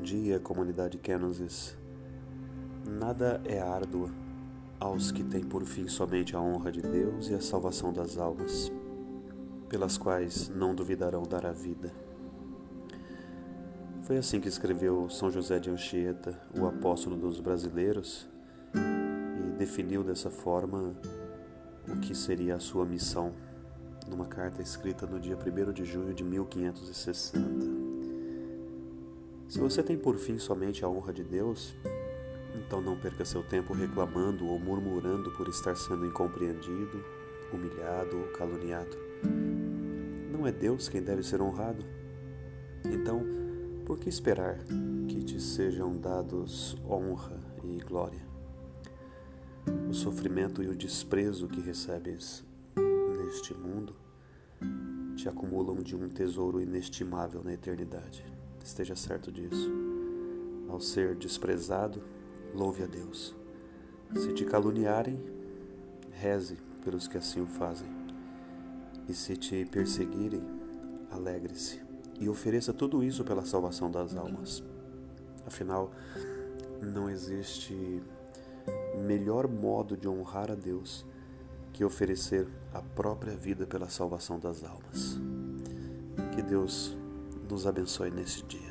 dia, comunidade Kenosis. Nada é árduo aos que têm por fim somente a honra de Deus e a salvação das almas, pelas quais não duvidarão dar a vida. Foi assim que escreveu São José de Anchieta, o apóstolo dos brasileiros, e definiu dessa forma o que seria a sua missão, numa carta escrita no dia 1 de junho de 1560. Se você tem por fim somente a honra de Deus, então não perca seu tempo reclamando ou murmurando por estar sendo incompreendido, humilhado ou caluniado. Não é Deus quem deve ser honrado. Então, por que esperar que te sejam dados honra e glória? O sofrimento e o desprezo que recebes neste mundo te acumulam de um tesouro inestimável na eternidade. Esteja certo disso. Ao ser desprezado, louve a Deus. Se te caluniarem, reze pelos que assim o fazem. E se te perseguirem, alegre-se e ofereça tudo isso pela salvação das almas. Afinal, não existe melhor modo de honrar a Deus que oferecer a própria vida pela salvação das almas. Que Deus nos abençoe nesse dia.